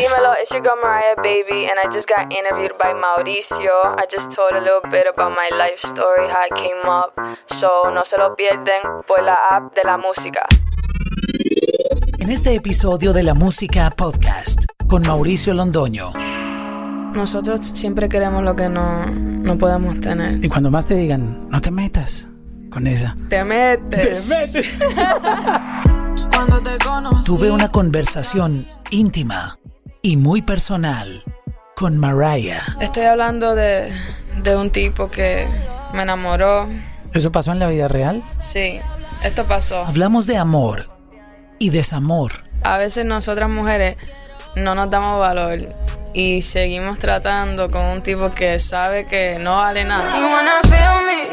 Dímelo, it's your girl Mariah Baby, and I just got interviewed by Mauricio. I just told a little bit about my life story, how I came up. So no se lo pierden por la app de la música. En este episodio de la Música Podcast con Mauricio Londoño. Nosotros siempre queremos lo que no, no podemos tener. Y cuando más te digan, no te metas con esa. Te metes. Te metes. Cuando te conocí. Tuve una conversación íntima y muy personal con Mariah. Estoy hablando de, de un tipo que me enamoró. ¿Eso pasó en la vida real? Sí, esto pasó. Hablamos de amor y desamor. A veces nosotras mujeres no nos damos valor y seguimos tratando con un tipo que sabe que no vale nada. You wanna feel me?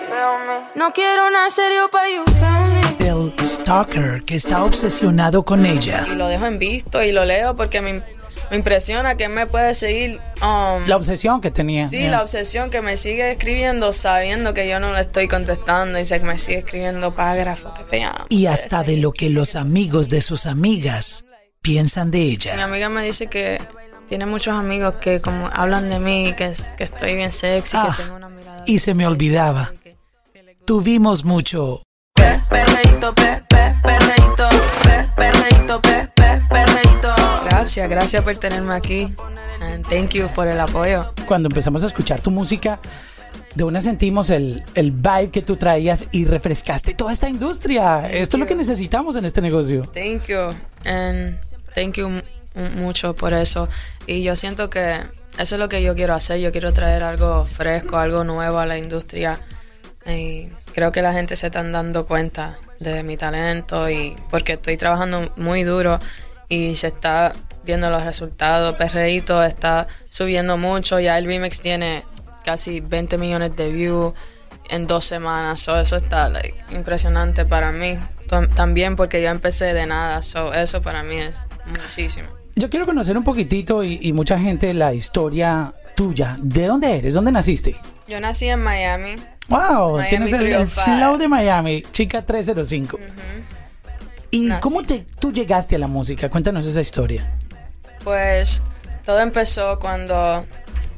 No quiero nada serio pa' you feel me. El stalker que está obsesionado con ella. Y lo dejo en visto y lo leo porque me, me impresiona que me puede seguir. um, La obsesión que tenía. Sí, Yeah. la obsesión que me sigue escribiendo sabiendo que yo no le estoy contestando y sé que me sigue escribiendo párrafos que te amo. Y hasta de lo que los amigos de sus amigas piensan de Mi ella. amiga me dice que tiene muchos amigos que como hablan de mí, que, que estoy bien sexy, Ah, que tengo una mirada... y se me olvidaba. Tuvimos mucho Pe, perreíto, pe, pe, perreíto, Gracias, gracias por tenerme aquí. And thank you por el apoyo. cuando empezamos a escuchar tu música, de una sentimos el, el vibe que tú traías y refrescaste toda esta industria. Esto es lo que necesitamos en este negocio. Thank you. And thank you mu- mucho por eso. Y yo siento que eso es lo que yo quiero hacer. Yo quiero traer algo fresco, algo nuevo a la industria. Y creo que la gente se están dando cuenta de mi talento y porque estoy trabajando muy duro y se está viendo los resultados. Perreíto está subiendo mucho. Ya el remix tiene casi 20 millones de views en dos semanas. So, eso está like, impresionante para mí. Tam- También porque yo empecé de nada. So, eso para mí es muchísimo. Yo quiero conocer un poquitito y, y mucha gente la historia tuya. ¿De dónde eres? ¿Dónde naciste? Yo nací en Miami. Wow, Miami tienes el, el 305. flow de Miami, chica 305. ¿Y Nací. cómo te, tú llegaste a la música? Cuéntanos esa historia. Pues todo empezó cuando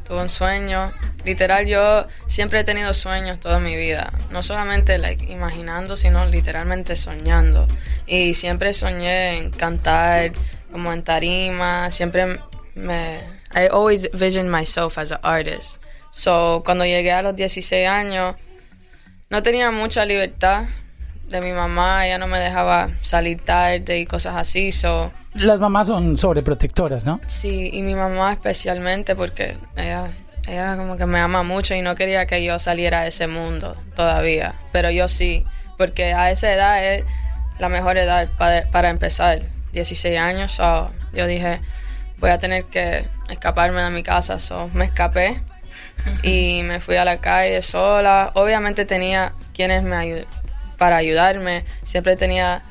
tuve un sueño. Literal, yo siempre he tenido sueños toda mi vida. No solamente like, imaginando, sino literalmente soñando. Y siempre soñé en cantar, como en tarima. Siempre me... I always visioned myself as an artist. So, cuando llegué a los 16 años, no tenía mucha libertad de mi mamá. Ella no me dejaba salir tarde y cosas así. So, Las mamás son sobreprotectoras, ¿no? Sí, y mi mamá especialmente porque ella, ella como que me ama mucho y no quería que yo saliera de ese mundo todavía. Pero yo sí, porque a esa edad es la mejor edad para, para empezar, 16 años. So, yo dije, voy a tener que escaparme de mi casa. So, me escapé y me fui a la calle sola. Obviamente tenía quienes me ayu- para ayudarme. Siempre tenía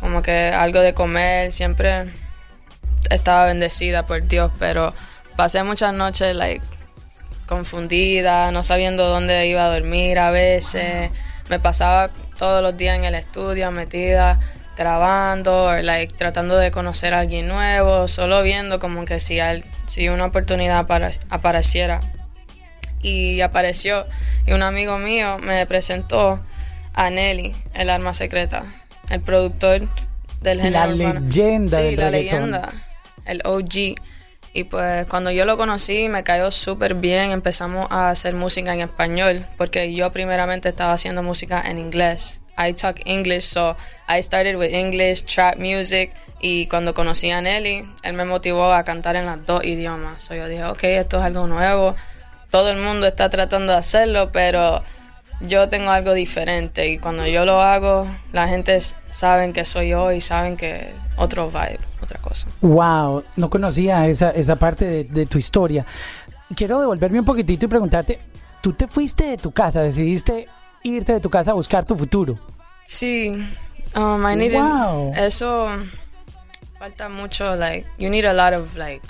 como que algo de comer. Siempre estaba bendecida por Dios, pero pasé muchas noches like confundida, no sabiendo dónde iba a dormir a veces. Me pasaba todos los días en el estudio metida grabando like tratando de conocer a alguien nuevo, solo viendo como que si al- si una oportunidad apare- apareciera. Y apareció y un amigo mío me presentó a Nelly, el arma secreta, el productor del La género urbano. leyenda Sí, del la reggaetón. leyenda, el OG. Y pues cuando yo lo conocí me cayó súper bien, empezamos a hacer música en español, porque yo primeramente estaba haciendo música en inglés. I talk English, so I started with English, trap music, y cuando conocí a Nelly, él me motivó a cantar en los dos idiomas. So yo dije, ok, esto es algo nuevo, todo el mundo está tratando de hacerlo, pero yo tengo algo diferente y cuando yo lo hago, la gente saben que soy yo y saben que otro vibe, otra cosa. Wow, no conocía esa, esa parte de, de tu historia. Quiero devolverme un poquitito y preguntarte, tú te fuiste de tu casa, decidiste irte de tu casa a buscar tu futuro. Sí, um, I needed, Wow. eso falta mucho, like, you need a lot of, like,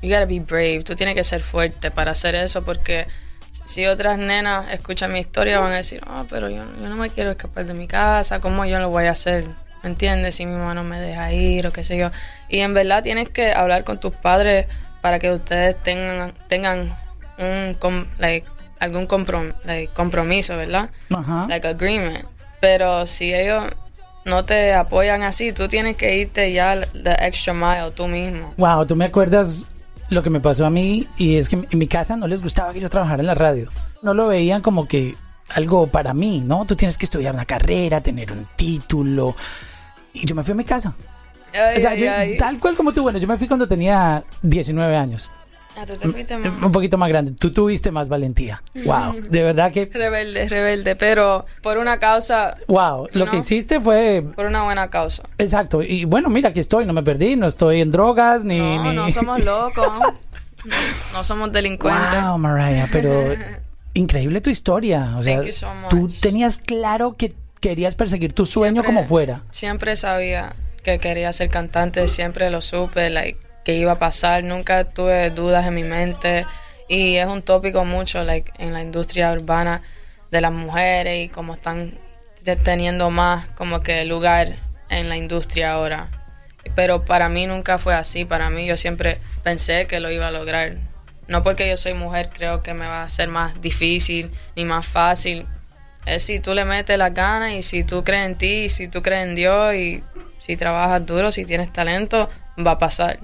you gotta be brave, tú tienes que ser fuerte para hacer eso porque si otras nenas escuchan mi historia van a decir, oh, pero yo, yo no me quiero escapar de mi casa, ¿cómo yo lo voy a hacer? ¿me entiendes? Si mi mamá no me deja ir o qué sé yo. Y en verdad tienes que hablar con tus padres para que ustedes tengan, tengan un, com- like, algún comprom- like, compromiso, ¿verdad? Ajá. Like agreement. Pero si ellos no te apoyan así, tú tienes que irte ya the extra mile tú mismo. Wow, tú me acuerdas lo que me pasó a mí y es que en mi casa no les gustaba que yo trabajara en la radio. No lo veían como que algo para mí, ¿no? Tú tienes que estudiar una carrera, tener un título. Y yo me fui a mi casa. Ay, O sea, ay, yo- ay. tal cual como tú, bueno, yo me fui cuando tenía 19 años. Ah, tú te fuiste más Un poquito más grande. Tú tuviste más valentía. Wow, de verdad que, rebelde, rebelde, pero por una causa, wow, lo que No. hiciste fue por una buena causa. exacto. Y bueno, mira, aquí estoy, no me perdí, no estoy en drogas ni. No, ni... no somos locos. No, no somos delincuentes. Wow, Mariah, pero increíble tu historia. O sea, Thank you so much. tú tenías claro que querías perseguir tu sueño Siempre- como fuera. Siempre sabía que quería ser cantante, siempre lo supe, like, que iba a pasar, nunca tuve dudas en mi mente y es un tópico mucho like, en la industria urbana de las mujeres y cómo están te- teniendo más como que lugar en la industria ahora. Pero para mí nunca fue así, para mí yo siempre pensé que lo iba a lograr. No porque yo soy mujer creo que me va a ser más difícil ni más fácil. Es si tú le metes las ganas y si tú crees en ti y si tú crees en Dios y si trabajas duro, si tienes talento, va a pasar.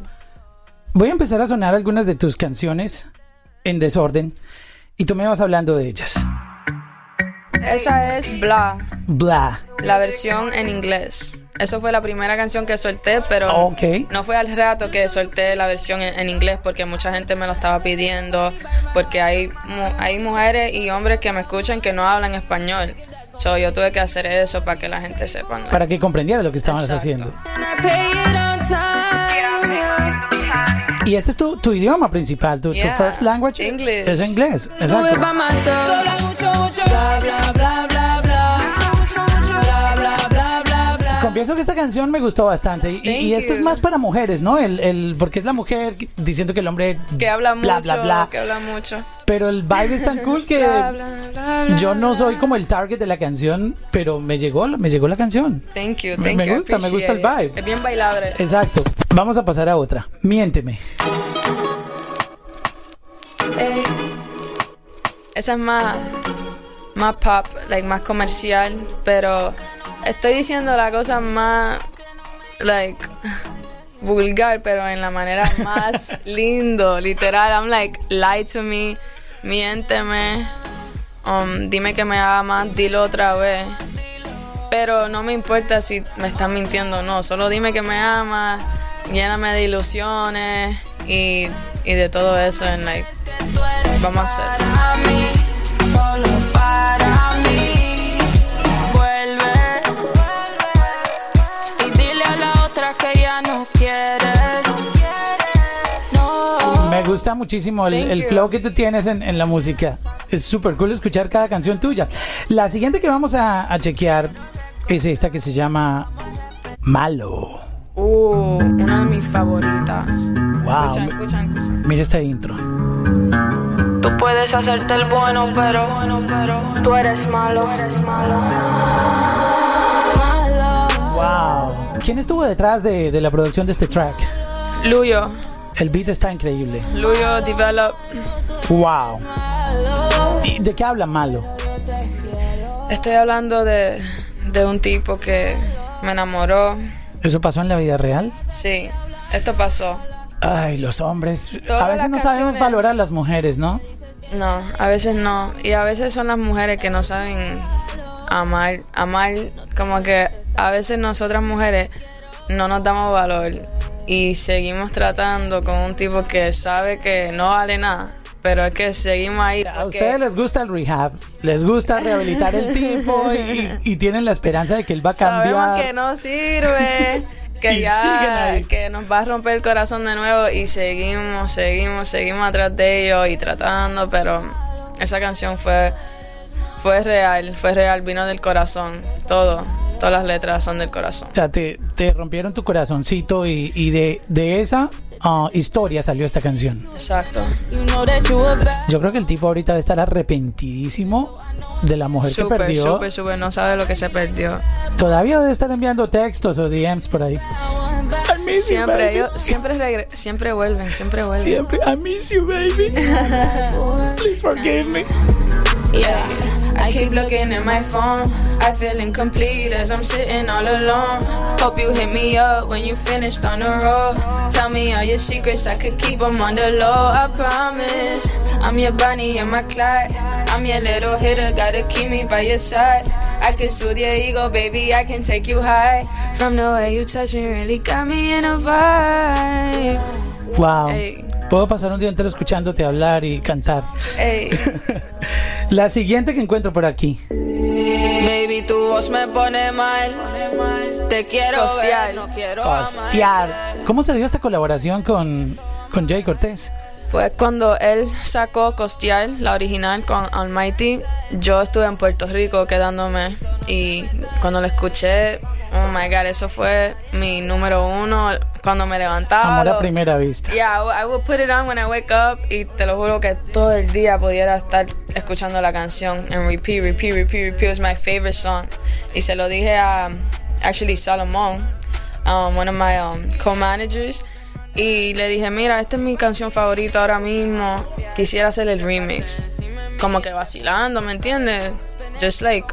Voy a empezar a sonar algunas de tus canciones en desorden y tú me vas hablando de ellas. Esa es Bla, Blah. la versión en inglés. Eso fue la primera canción que solté, pero Ok. no fue al rato que solté la versión en, en inglés porque mucha gente me lo estaba pidiendo, porque hay, hay mujeres y hombres que me escuchan que no hablan español. So, yo tuve que hacer eso para que la gente sepa. Para que comprendiera lo que estabas Exacto. haciendo. Y este es tu, tu idioma principal, tu, tu first language. English. Es inglés. Exacto. Confieso que esta canción me gustó bastante. Y, esto es más para mujeres, ¿no? El, el, porque es la mujer diciendo que el hombre. que habla mucho, Bla, bla, bla. que habla mucho. Pero el vibe es tan cool que. Bla, bla, bla, bla, Yo no bla. soy como el target de la canción, pero me llegó, me llegó la canción. Thank you, Me- thank me you, I gusta, me gusta el vibe. Es bien bailable. Exacto. Vamos a pasar a otra. Miénteme. Ey. Esa es más, más pop, like, más comercial, pero estoy diciendo la cosa más, like, vulgar, pero en la manera más lindo, literal. I'm like, lie to me, miénteme, um, dime que me amas, dilo otra vez. Pero no me importa si me estás mintiendo o no, solo dime que me amas, lléname de ilusiones y, y de todo eso en like, vamos a hacer. Gusta muchísimo el, el flow que tú tienes en, en la música. Es súper cool escuchar cada canción tuya. La siguiente que vamos a, a chequear es esta que se llama Malo. Uh, una de mis favoritas. Wow. Escuchan, escuchan, escuchan. Mira esta intro. Tú puedes hacerte el bueno, pero, pero tú eres malo, eres malo. Malo. Wow. ¿Quién estuvo detrás de, de la producción de este track? Luyo, El beat está increíble. Luyo Develop. Wow. ¿Y de qué habla Malo? Estoy hablando de, de un tipo que me enamoró. ¿Eso pasó en la vida real? Sí, esto pasó. Ay, los hombres. Todas a veces no sabemos canciones- valorar a las mujeres, ¿no? No, a veces no. Y a veces son las mujeres que no saben amar. Amar, como que a veces nosotras mujeres no nos damos valor y seguimos tratando con un tipo que sabe que no vale nada. Pero es que seguimos ahí. A porque- ustedes les gusta el rehab, les gusta rehabilitar el tipo y, y tienen la esperanza de que él va a cambiar. Sabemos que no sirve, que ya que nos va a romper el corazón de nuevo y seguimos, seguimos, seguimos atrás de ellos y tratando, pero esa canción fue fue real, fue real, vino del corazón, todo. Todas las letras son del corazón. O sea, te, te rompieron tu corazoncito y, y de, de esa ah, historia salió esta canción. Exacto. You you Yo creo que el tipo ahorita debe estar arrepentidísimo de la mujer que Súper, perdió. súper, súper, no sabe lo que se perdió. Todavía debe estar enviando textos o DMs por ahí. I miss you, Siempre, baby. ellos, siempre, regre- siempre vuelven, siempre vuelven. Siempre, I miss you, baby. Please forgive me. Yeah, I keep looking at my phone. I feel incomplete as I'm sitting all alone. Hope you hit me up when you finished on the road. Tell me all your secrets, I could keep them on the low. I promise. I'm your Bonnie and my Clyde. I'm your little hitter, gotta keep me by your side. I can soothe your ego, baby. I can take you high. From the way you touch me, really got me in a vibe. Wow. Ey. Puedo pasar un día entero escuchándote hablar y cantar. Ey. La siguiente que encuentro por aquí. Baby, tu voz me pone mal. Te quiero Costear. ver, no quiero Hostiar. ¿Cómo se dio esta colaboración con, con Jay Cortés? Pues cuando él sacó Costear, la original con Almighty, yo estuve en Puerto Rico quedándome y cuando lo escuché, oh my god, eso fue mi número uno cuando me levantaba. Amor a primera vista. Yeah, I would- I would put it on when I wake up y te lo juro que todo el día pudiera estar escuchando la canción en repeat, repeat, repeat, repeat. It was my favorite song. Y se lo dije a, actually, Salomón, um, one of my um, co-managers. Y le dije, mira, esta es mi canción favorita ahora mismo. Quisiera hacer el remix. Como que vacilando, ¿me entiendes? Just like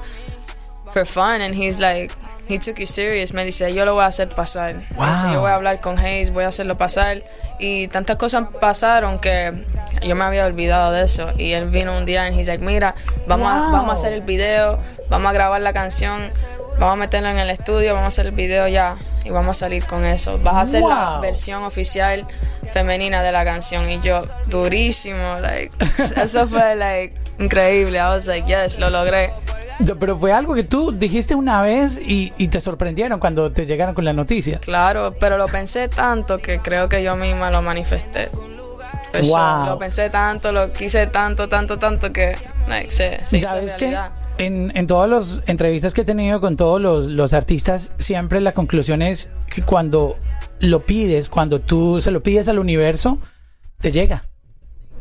for fun. And he's like, he took it serious. Me dice, yo lo voy a hacer pasar. Dice, yo voy a hablar con Hayes, voy a hacerlo pasar. Y tantas cosas pasaron que yo me había olvidado de eso. Y él vino un día y he's like, mira, vamos, a, vamos a hacer el video, vamos a grabar la canción, vamos a meterla en el estudio, vamos a hacer el video ya. Y vamos a salir con eso. Vas a hacer la versión oficial femenina de la canción. Y yo, durísimo, like, eso fue, like, increíble. I was like, yes, lo logré. Pero fue algo que tú dijiste una vez y, y te sorprendieron cuando te llegaron con la noticia. Claro, pero lo pensé tanto que creo que yo misma lo manifesté. Sure. Wow. Lo pensé tanto, lo quise tanto, tanto, tanto que like, se, se hizo ¿Sabes qué? realidad. En, en todas las entrevistas que he tenido con todos los, los artistas, siempre la conclusión es que cuando lo pides, cuando tú se lo pides al universo, te llega.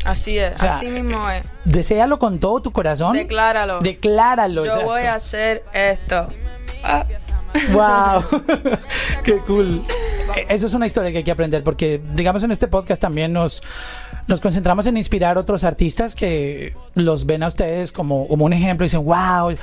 Así es, O sea, así mismo es. Deséalo con todo tu corazón. Decláralo. Decláralo. Yo exacto. voy a hacer esto. Ah, Wow, qué cool. Eh, Eso es una historia que hay que aprender porque, digamos, en este podcast también nos, nos concentramos en inspirar a otros artistas que los ven a ustedes como, como un ejemplo y dicen, wow,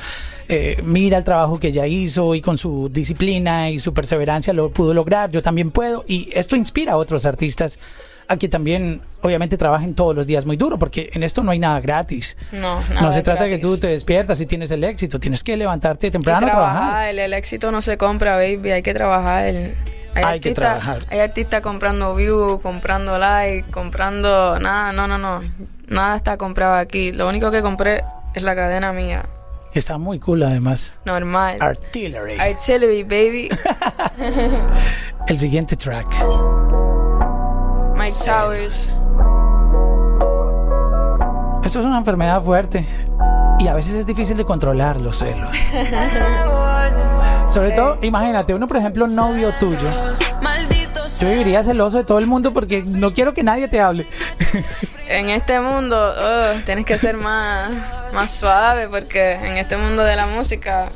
eh, mira el trabajo que ella hizo y con su disciplina y su perseverancia lo pudo lograr, yo también puedo. Y esto inspira a otros artistas a que también, obviamente, trabajen todos los días muy duro porque en esto no hay nada gratis. no, nada No se trata de que tú te despiertas y tienes el éxito, tienes que levantarte Y temprano a trabajar. trabajar. El éxito no se compra, baby. Hay que trabajar. Hay, Hay que artistas- trabajar. Hay artistas comprando views, comprando like, comprando. Nada, no, no, no. Nada está comprado aquí. Lo único que compré es la cadena mía. Está muy cool además. Normal. Artillery. Artillery, baby. El siguiente track. Mike Towers. Esto es una enfermedad fuerte y a veces es difícil de controlar los celos. Sobre todo, imagínate, uno por ejemplo, novio tuyo. Yo viviría celoso de todo el mundo porque no quiero que nadie te hable. En este mundo oh, tienes que ser más, más suave porque en este mundo de la música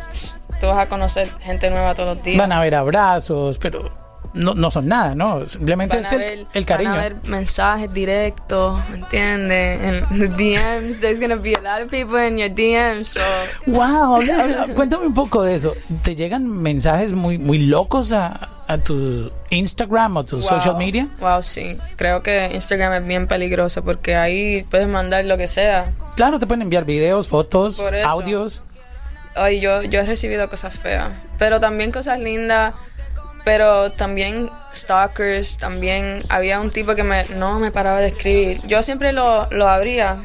tú vas a conocer gente nueva todos los días. Van a haber abrazos, pero no, no son nada, ¿no? Simplemente Van es el, ver- el cariño. Van a mensajes directos, ¿me entiendes? En the DMs, there's gonna be a lot of people in your DMs, so Wow, habla- habla- cuéntame un poco de eso. ¿Te llegan mensajes muy, muy locos a, a tu Instagram o tu social media? Wow, sí. Creo que Instagram es bien peligroso porque ahí puedes mandar lo que sea. Claro, te pueden enviar videos, fotos, audios. Ay, yo, yo he recibido cosas feas, pero también cosas lindas, pero también stalkers, también había un tipo que me, no me paraba de escribir. Yo siempre lo, lo abría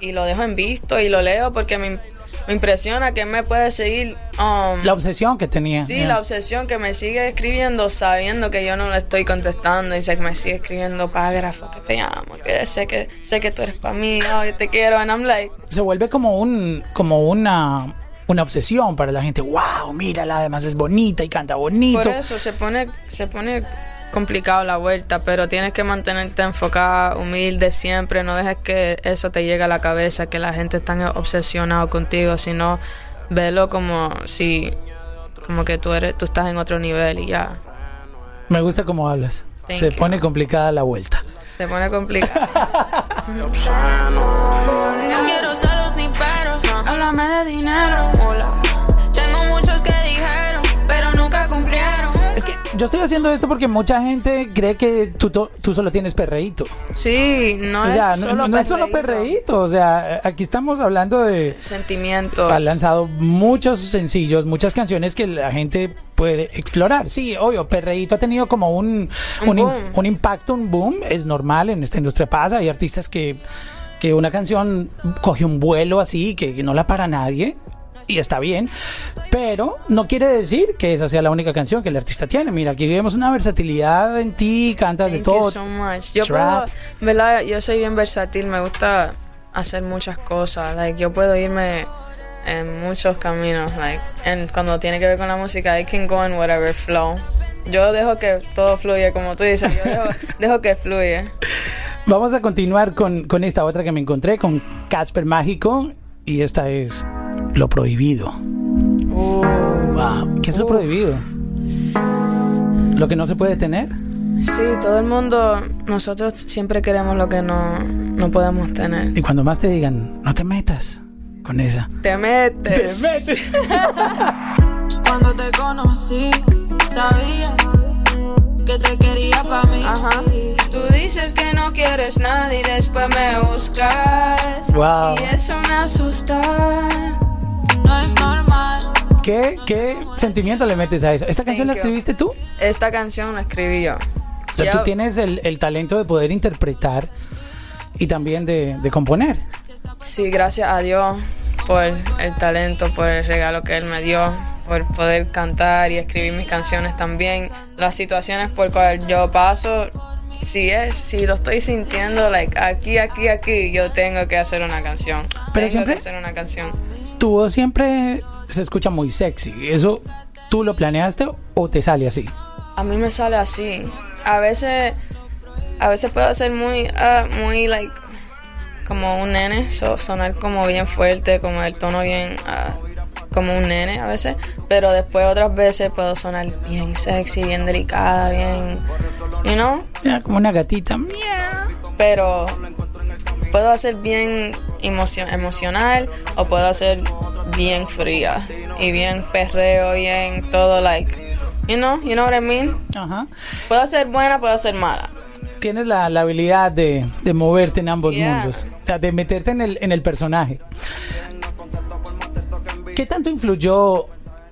y lo dejo en visto y lo leo porque me, me impresiona que me puede seguir. um, La obsesión que tenía. Sí, Yeah. la obsesión que me sigue escribiendo sabiendo que yo no le estoy contestando y sé que me sigue escribiendo párrafos que te amo, que sé que sé que tú eres para mí, ay, te quiero, and I'm like, se vuelve como un como una una obsesión para la gente. Wow, mírala, además es bonita y canta bonito. Por eso se pone, se pone complicado la vuelta, pero tienes que mantenerte enfocada, humilde siempre, no dejes que eso te llegue a la cabeza, que la gente está obsesionado contigo, sino velo como si como que tú eres tú estás en otro nivel y ya. Me gusta cómo hablas. Thank Se you. pone complicada la vuelta. Se pone complicado. No quiero Háblame de dinero. Hola. Tengo muchos que dijeron, pero nunca cumplieron. Es que yo estoy haciendo esto porque mucha gente cree que tú, tú solo tienes perreíto. Sí, no o sea, es no, solo no es solo perreíto. O sea, aquí estamos hablando de... Sentimientos. Ha lanzado muchos sencillos, muchas canciones que la gente puede explorar. Sí, obvio, Perreíto ha tenido como un, Un un impacto, un boom. Es normal, en esta industria pasa. Hay artistas que, que una canción coge un vuelo así, que, que no la para nadie. Y está bien, pero no quiere decir que esa sea la única canción que el artista tiene. Mira, aquí vemos una versatilidad en ti, cantas de todo. you so much. Yo Trap. puedo, ¿verdad? Yo soy bien versátil, me gusta hacer muchas cosas. Like, yo puedo irme en muchos caminos. Like, en, cuando tiene que ver con la música, I can go in whatever flow. Yo dejo que todo fluya, como tú dices. Yo dejo, dejo que fluye. Vamos a continuar con, con esta otra que me encontré, con Casper Mágico. Y esta es Lo Prohibido. Uh, Wow. ¿Qué es lo prohibido? ¿Lo que no se puede tener? sí, todo el mundo, nosotros siempre queremos lo que no, no podemos tener. Y cuando más te digan, no te metas con esa. Te metes. metes. Cuando te conocí, sabía que te quería para mí. Ajá. Tú dices que no quieres nada y después me buscas. Wow. Y eso me asusta. No es normal. ¿Qué, ¿Qué sentimiento le metes a eso? ¿Esta canción la Thank you. escribiste tú? Esta canción la escribí yo. O sea, Yo- tú tienes el, el talento de poder interpretar y también de, de componer. Sí, gracias a Dios por el talento, por el regalo que Él me dio, por poder cantar y escribir mis canciones también. Las situaciones por cuales yo paso, si es, si lo estoy sintiendo, like aquí, aquí, aquí, yo tengo que hacer una canción. Pero tengo siempre- que hacer una canción. Tu voz siempre se escucha muy sexy. ¿Eso tú lo planeaste o te sale así? A mí me sale así. A veces, a veces puedo ser muy, ah, muy like, como un nene, so- sonar como bien fuerte, como el tono bien, ah, como un nene a veces. Pero después otras veces puedo sonar bien sexy, bien delicada, bien, you know. Ya, como una gatita. Pero puedo hacer bien emocio- emocional o puedo hacer bien fría y bien perreo, bien todo like, you know, you know what I mean. Ajá. Puedo ser buena, puedo ser mala. Tienes la, la habilidad de, de moverte en ambos Yeah. mundos. O sea, de meterte en el, en el personaje. ¿Qué tanto influyó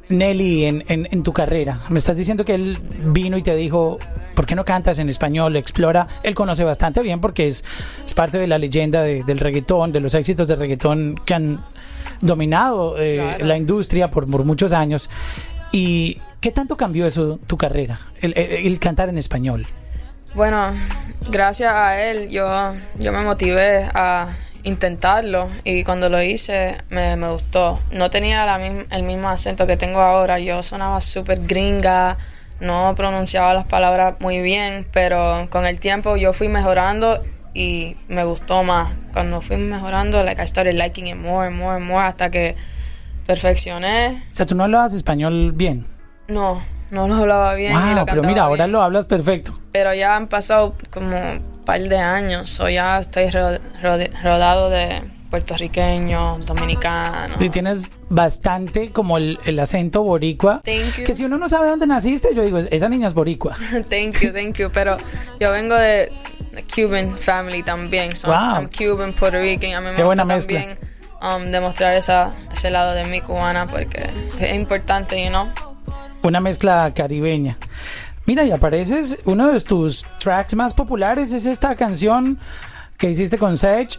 Nelly en, en- en tu carrera? Me estás diciendo que él vino y te dijo, ¿por qué no cantas en español? Explora. Él conoce bastante bien porque es, es parte de la leyenda de- del reggaetón, de los éxitos de reggaetón que han dominado eh, Claro. la industria por, por muchos años. ¿Y qué tanto cambió eso tu carrera? el- el- el cantar en español. Bueno, gracias a él yo, yo me motivé a intentarlo y cuando lo hice me, me gustó. No tenía la misma- el mismo acento que tengo ahora, yo sonaba súper gringa, no pronunciaba las palabras muy bien, pero con el tiempo yo fui mejorando y me gustó más. Cuando fui mejorando, like I started liking it more and more and more hasta que perfeccioné. O sea, tú no hablabas español bien. No, no lo hablaba bien. Wow, lo pero mira, ahora lo hablas perfecto. Pero ya han pasado como par de años, o ya estoy ro- rode- rodado de puertorriqueños, dominicanos. Sí, tienes bastante como el, el acento boricua. Thank you. Que si uno no sabe dónde naciste, yo digo, esa niña es boricua. thank you, thank you. Pero yo vengo de Cuban family también. So Wow. I'm Cuban, Puerto Rican. A mí me Qué buena mezcla. también um, demostrar esa, ese lado de mi cubana porque es importante, you know. Una mezcla caribeña. Mira, y apareces, uno de tus tracks más populares es esta canción que hiciste con Sage,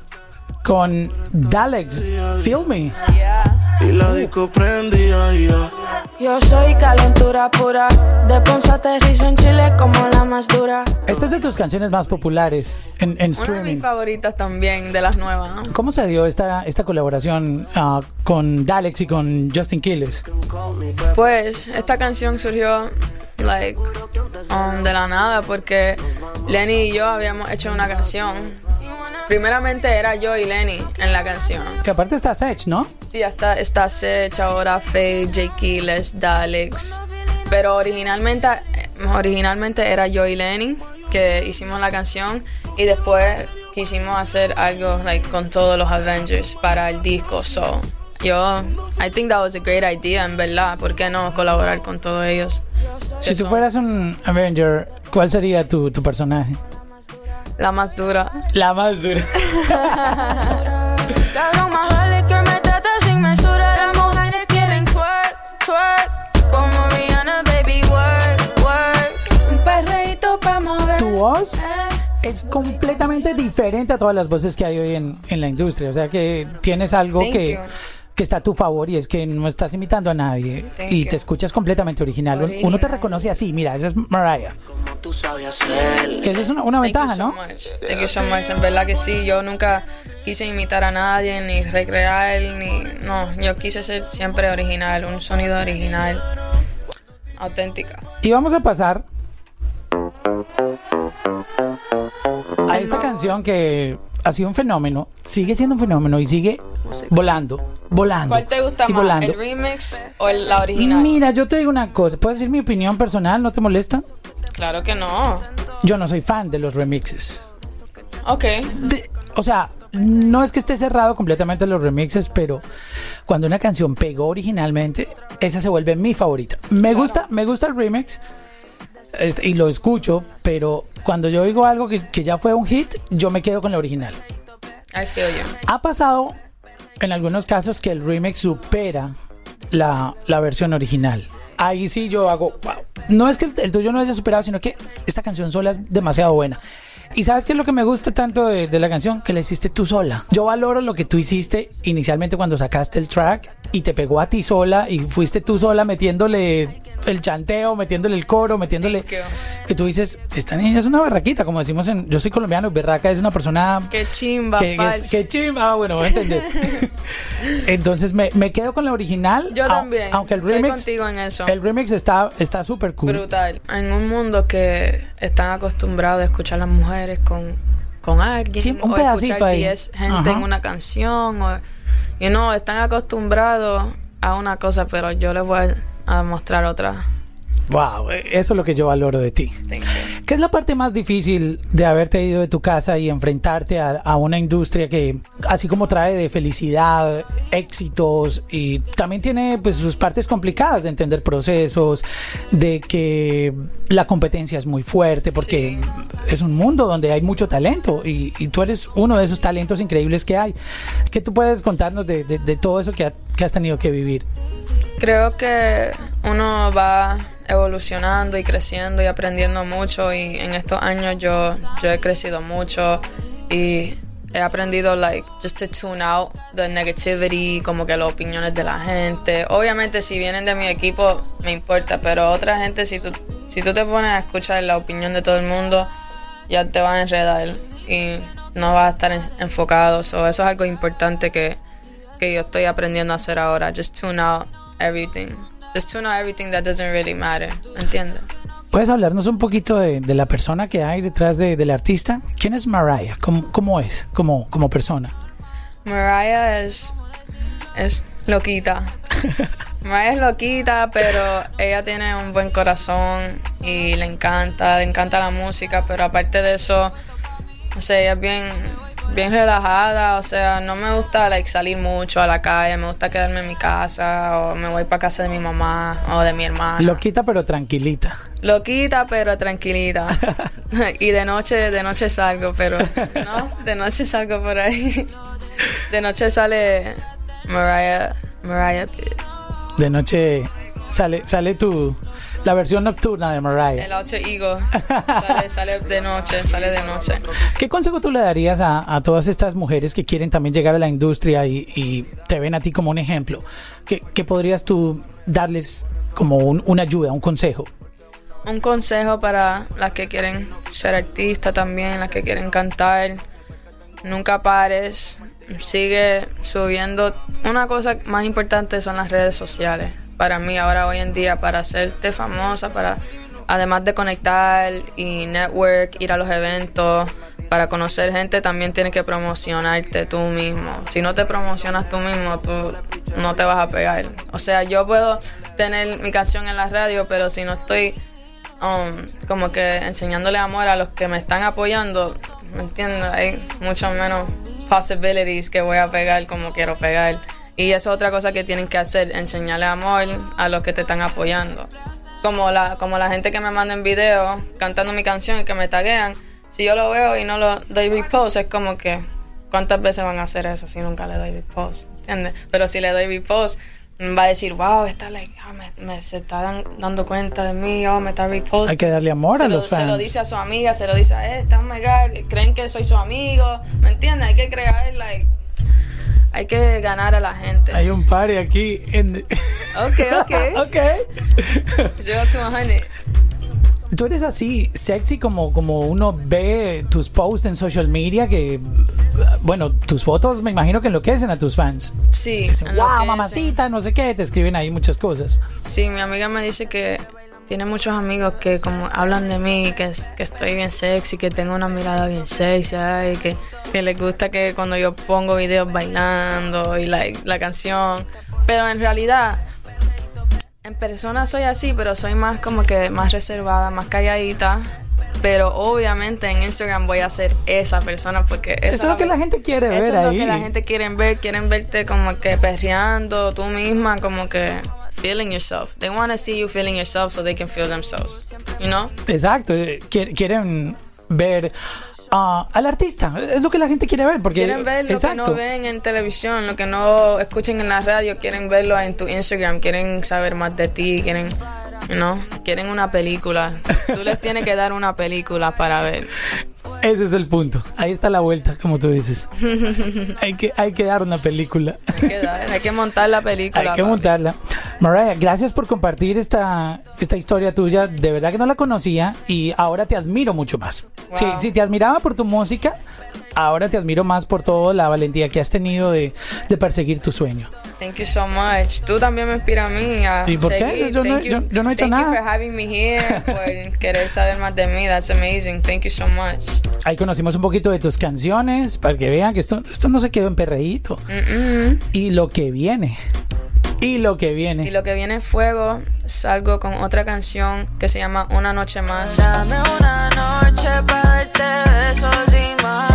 con Dalex, Feel Me. Y la disco prendía. Yo soy calentura pura. De Ponce aterrizo en Chile como la más dura. Esta es de tus canciones más populares en, en Una de streaming. mis favoritas también, de las nuevas. ¿Cómo se dio esta, esta colaboración ah, con Dalex y con Justin Quiles? Pues esta canción surgió like um, de la nada porque Lenny y yo habíamos hecho una canción. Primeramente era yo y Lenny en la canción. Que aparte está Sech, ¿no? Sí, está Sech, ahora Faye, Jake Keeles, Dalex. Pero originalmente, eh, originalmente era yo y Lenny que hicimos la canción y después quisimos hacer algo like, con todos los Avengers para el disco. So, yo, I think that was a great idea, en verdad. ¿Por qué no colaborar con todos ellos? Si tú son fueras un Avenger, ¿cuál sería tu, tu personaje? La más dura. La más dura. Tu voz es completamente diferente a todas las voces que hay hoy en, en la industria. O sea que tienes algo Thank que, you. Que está a tu favor y es que no estás imitando a nadie Thank y you. te escuchas completamente original. Un- Uno te Original. reconoce así, mira, esa es Mariah. Que esa es una, una Thank you ventaja, so ¿no? much. Thank you so much. En verdad que sí, yo nunca quise imitar a nadie, ni recrear, ni. No, yo quise ser siempre original, un sonido original, auténtica. Y vamos a pasar a esta canción que ha sido un fenómeno, sigue siendo un fenómeno y sigue volando, volando. ¿Cuál te gusta y más, volando. el remix o el- la original? Mira, yo te digo una cosa, ¿puedo decir mi opinión personal? ¿No te molesta? Claro que no. Yo no soy fan de los remixes. Ok. De- o sea, no es que esté cerrado completamente los remixes, pero cuando una canción pegó originalmente, esa se vuelve mi favorita. Me gusta, me gusta el remix este, y lo escucho, pero cuando yo oigo algo que, que ya fue un hit, yo me quedo con la original. I feel you. Ha pasado en algunos casos que el remix supera la, la versión original. Ahí sí yo hago, wow. No es que el, tuyo no haya superado, sino que esta canción sola es demasiado buena. Y sabes qué es lo que me gusta tanto de, de la canción? Que la hiciste tú sola. Yo valoro lo que tú hiciste inicialmente cuando sacaste el track y te pegó a ti sola y fuiste tú sola metiéndole el chanteo, metiéndole el coro, metiéndole... Thank you. Que tú dices, esta niña es una berraquita, como decimos en... Yo soy colombiano, berraca es una persona Qué chimba, que, es- que chimba, ah, bueno, ¿me entendés? Entonces me, me quedo con la original. Yo también. Aunque el Estoy remix, contigo en eso. el remix está está súper cool. Brutal. En un mundo que están acostumbrados a escuchar a las mujeres con, con alguien. Sí, un o pedacito escuchar ahí. 10 gente Ajá. en una canción. O, you know, están acostumbrados a una cosa, pero yo les voy a mostrar otra. Wow, eso es lo que yo valoro de ti. ¿Qué es la parte más difícil de haberte ido de tu casa y enfrentarte a, a una industria que, así como trae de felicidad, éxitos y también tiene pues sus partes complicadas de entender procesos, de que la competencia es muy fuerte porque es un mundo donde hay mucho talento y, y tú eres uno de esos talentos increíbles que hay. ¿Qué tú puedes contarnos de, de- de todo eso que, ha- que has tenido que vivir? Creo que uno va evolucionando y creciendo y aprendiendo mucho y en estos años yo, yo he crecido mucho y he aprendido like just to tune out the negativity, como que las opiniones de la gente. Obviamente si vienen de mi equipo me importa, pero otra gente si tú si tú te pones a escuchar la opinión de todo el mundo ya te va a enredar y no vas a estar en- enfocado. So, eso es algo importante que, que yo estoy aprendiendo a hacer ahora. Just tune out everything. Just tune out everything that doesn't really matter. ¿Entiendes? ¿Puedes hablarnos un poquito de, de la persona que hay detrás de- del artista? ¿Quién es Mariah? ¿Cómo, cómo es como, como persona? Mariah es, es loquita. Mariah es loquita, pero ella tiene un buen corazón y le encanta, le encanta la música, pero aparte de eso, no sé, ella es bien, bien relajada, o sea, no me gusta like, salir mucho a la calle, me gusta quedarme en mi casa o me voy para casa de mi mamá o de mi hermana. Loquita pero tranquilita. Loquita, pero tranquilita. y de noche, de noche salgo, pero no, de noche salgo por ahí. De noche sale Mariah, Mariah. De noche sale, sale tu, La versión nocturna de Mariah. El alter ego sale, sale de noche, sale de noche. ¿Qué consejo tú le darías a, a todas estas mujeres que quieren también llegar a la industria y, y te ven a ti como un ejemplo? ¿Qué, qué podrías tú darles como un- una ayuda, un consejo? Un consejo para las que quieren ser artistas también, las que quieren cantar. Nunca pares, sigue subiendo. Una cosa más importante son las redes sociales. Para mí ahora hoy en día, para hacerte famosa, para además de conectar y network, ir a los eventos, para conocer gente, también tienes que promocionarte tú mismo. Si no te promocionas tú mismo, tú no te vas a pegar. O sea, yo puedo tener mi canción en la radio, pero si no estoy um, como que enseñándole amor a los que me están apoyando, ¿me entiendes? Hay mucho menos possibilities que voy a pegar como quiero pegar. Y eso es otra cosa que tienen que hacer, enseñarle amor a los que te están apoyando. Como la, como la gente que me manda en video cantando mi canción y que me taguean, si yo lo veo y no lo doy repost, es como que, ¿cuántas veces van a hacer eso si nunca le doy repost? ¿Entiendes? Pero si le doy repost, va a decir, wow, está like, ah, me, me- se está dan- dando cuenta de mí, oh, me está repost. Hay que darle amor se a lo, los Se lo fans. dice a su amiga, se lo dice a esta, oh my God, creen que soy su amigo, ¿me entiendes? Hay que crear, like, hay que ganar a la gente. Hay un party aquí en... Ok, ok. ok. To 100. Tú eres así, sexy como, como uno ve tus posts en social media que, bueno, tus fotos me imagino que enloquecen a tus fans. Sí. Dicen, wow, mamacita, no sé qué, te escriben ahí muchas cosas. Sí, mi amiga me dice que tiene muchos amigos que como hablan de mí, que, que estoy bien sexy, que tengo una mirada bien sexy, que, que les gusta que cuando yo pongo videos bailando y like, la canción. Pero en realidad, en persona soy así, pero soy más como que más reservada, más calladita. Pero obviamente en Instagram voy a ser esa persona porque Eso es lo que la gente quiere eso ver es lo que la gente quiere ver, quieren verte como que perreando tú misma, como que feeling yourself. They want to see you feeling yourself so they can feel themselves. You know? Exacto, eh, quier- quieren ver ah, al artista, es lo que la gente quiere ver. Porque, Quieren ver lo exacto. que no ven en televisión, lo que no escuchen en la radio, quieren verlo en tu Instagram, quieren saber más de ti, quieren, you know, quieren una película. Tú les tienes que dar una película para ver. Ese es el punto. Ahí está la vuelta, como tú dices. hay, que, hay que dar una película. Hay que, dar- hay que montar la película. Hay que papi. montarla. Mariah, gracias por compartir esta, esta historia tuya. De verdad que no la conocía y ahora te admiro mucho más. Wow. Si, si te admiraba por tu música, ahora te admiro más por toda la valentía que has tenido de, de perseguir tu sueño. Thank you so much. Tú también me inspiras a mí a ¿Y por qué? seguir. Yo no- Thank you- yo- yo no he hecho thank nada. you for having me here, por querer saber más de mí. That's amazing. Thank you so much. Ahí conocimos un poquito de tus canciones para que vean que esto, esto no se quedó en perreíto. Y lo que viene. Y lo que viene. Y lo que viene es fuego. Salgo con otra canción que se llama Una Noche Más. Dame una noche para darte besos y más.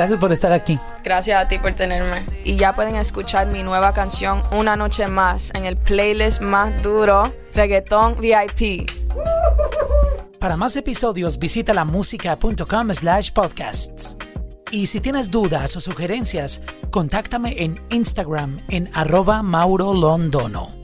Gracias por estar aquí. Gracias a ti por tenerme. Y ya pueden escuchar mi nueva canción Una Noche Más en el playlist más duro, Reggaeton VIP. Para más episodios visita lamusica.com slash podcasts. Y si tienes dudas o sugerencias, contáctame en Instagram en arroba Mauro Londono.